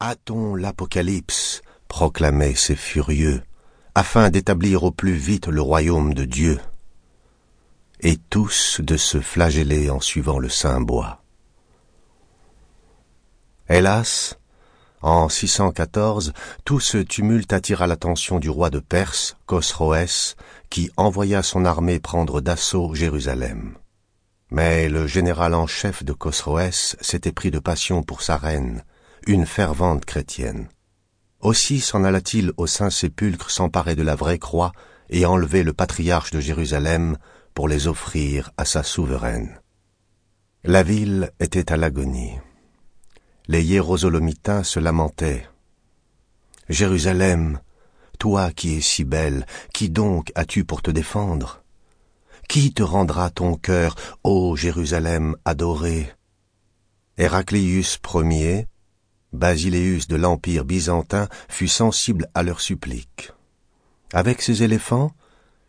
Hâtons l'Apocalypse, proclamaient ces furieux, afin d'établir au plus vite le royaume de Dieu, et tous de se flageller en suivant le saint bois. Hélas, en 614, tout ce tumulte attira l'attention du roi de Perse, Khosroès, qui envoya son armée prendre d'assaut Jérusalem. Mais le général en chef de Khosroès s'était pris de passion pour sa reine, une fervente chrétienne. Aussi s'en alla-t-il au Saint-Sépulcre s'emparer de la vraie croix et enlever le patriarche de Jérusalem pour les offrir à sa souveraine. La ville était à l'agonie. Les hiérosolomitains se lamentaient. Jérusalem, toi qui es si belle, qui donc as-tu pour te défendre? Qui te rendra ton cœur, ô Jérusalem adorée? Héraclius Ier, Basileus de l'Empire byzantin fut sensible à leurs suppliques. Avec ses éléphants,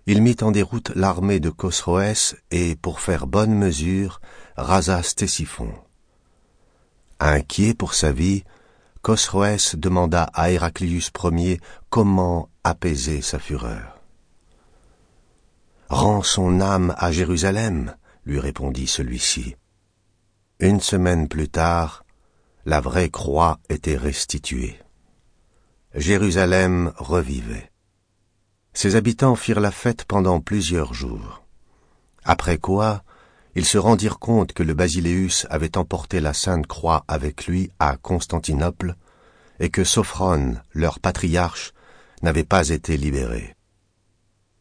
il mit en déroute l'armée de Khosroès et, pour faire bonne mesure, rasa Stésiphon. Inquiet pour sa vie, Khosroès demanda à Héraclius Ier comment apaiser sa fureur. Rends son âme à Jérusalem, lui répondit celui-ci. Une semaine plus tard, la vraie croix était restituée. Jérusalem revivait. Ses habitants firent la fête pendant plusieurs jours. Après quoi, ils se rendirent compte que le Basileus avait emporté la Sainte Croix avec lui à Constantinople et que Sophrone, leur patriarche, n'avait pas été libéré.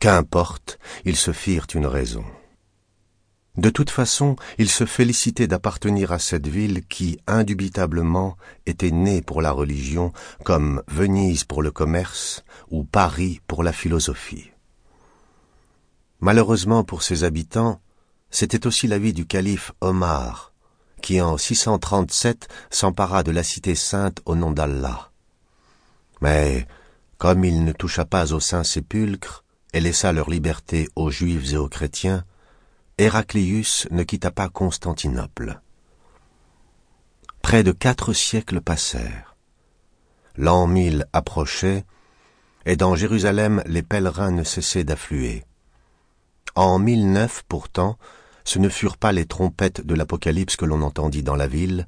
Qu'importe, ils se firent une raison. De toute façon, il se félicitait d'appartenir à cette ville qui, indubitablement, était née pour la religion, comme Venise pour le commerce ou Paris pour la philosophie. Malheureusement pour ses habitants, c'était aussi l'avis du calife Omar, qui en 637 s'empara de la cité sainte au nom d'Allah. Mais, comme il ne toucha pas au Saint-Sépulcre et laissa leur liberté aux Juifs et aux chrétiens, Héraclius ne quitta pas Constantinople. Près de quatre siècles passèrent. L'an mille approchait, et dans Jérusalem les pèlerins ne cessaient d'affluer. En mille neuf pourtant, ce ne furent pas les trompettes de l'Apocalypse que l'on entendit dans la ville,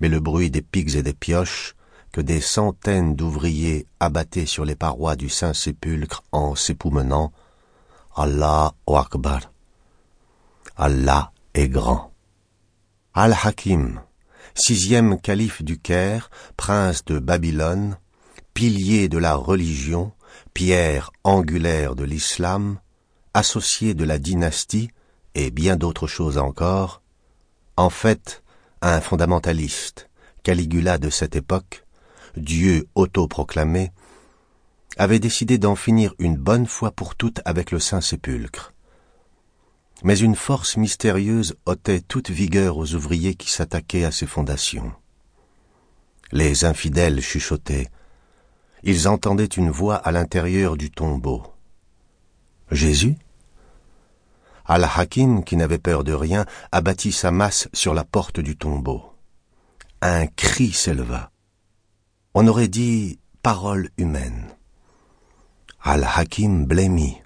mais le bruit des pics et des pioches que des centaines d'ouvriers abattaient sur les parois du Saint-Sépulcre en s'époumenant Allah Akbar. Allah est grand. Al-Hakim, sixième calife du Caire, prince de Babylone, pilier de la religion, pierre angulaire de l'islam, associé de la dynastie et bien d'autres choses encore, en fait un fondamentaliste, Caligula de cette époque, Dieu autoproclamé, avait décidé d'en finir une bonne fois pour toutes avec le Saint-Sépulcre mais une force mystérieuse ôtait toute vigueur aux ouvriers qui s'attaquaient à ses fondations. Les infidèles chuchotaient. Ils entendaient une voix à l'intérieur du tombeau. Jésus? Al-Hakim, qui n'avait peur de rien, abattit sa masse sur la porte du tombeau. Un cri s'éleva. On aurait dit parole humaine. Al-Hakim blêmit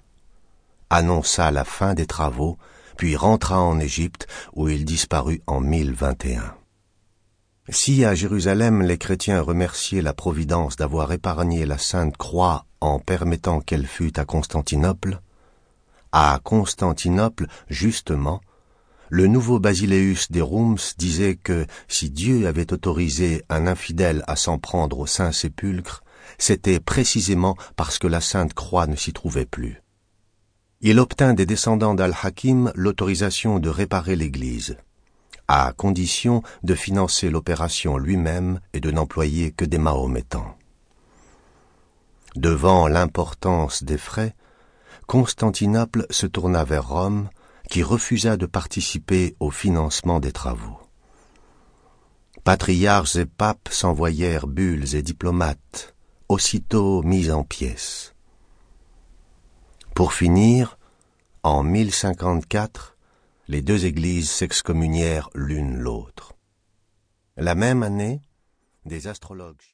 annonça la fin des travaux, puis rentra en Égypte où il disparut en 1021. Si à Jérusalem les chrétiens remerciaient la Providence d'avoir épargné la Sainte Croix en permettant qu'elle fût à Constantinople, à Constantinople, justement, le nouveau Basileus des Roums disait que si Dieu avait autorisé un infidèle à s'en prendre au Saint-Sépulcre, c'était précisément parce que la Sainte Croix ne s'y trouvait plus il obtint des descendants d'Al-Hakim l'autorisation de réparer l'église, à condition de financer l'opération lui-même et de n'employer que des mahométans. Devant l'importance des frais, Constantinople se tourna vers Rome, qui refusa de participer au financement des travaux. Patriarches et papes s'envoyèrent bulles et diplomates, aussitôt mis en pièces. Pour finir, en 1054, les deux églises s'excommunièrent l'une l'autre. La même année, des astrologues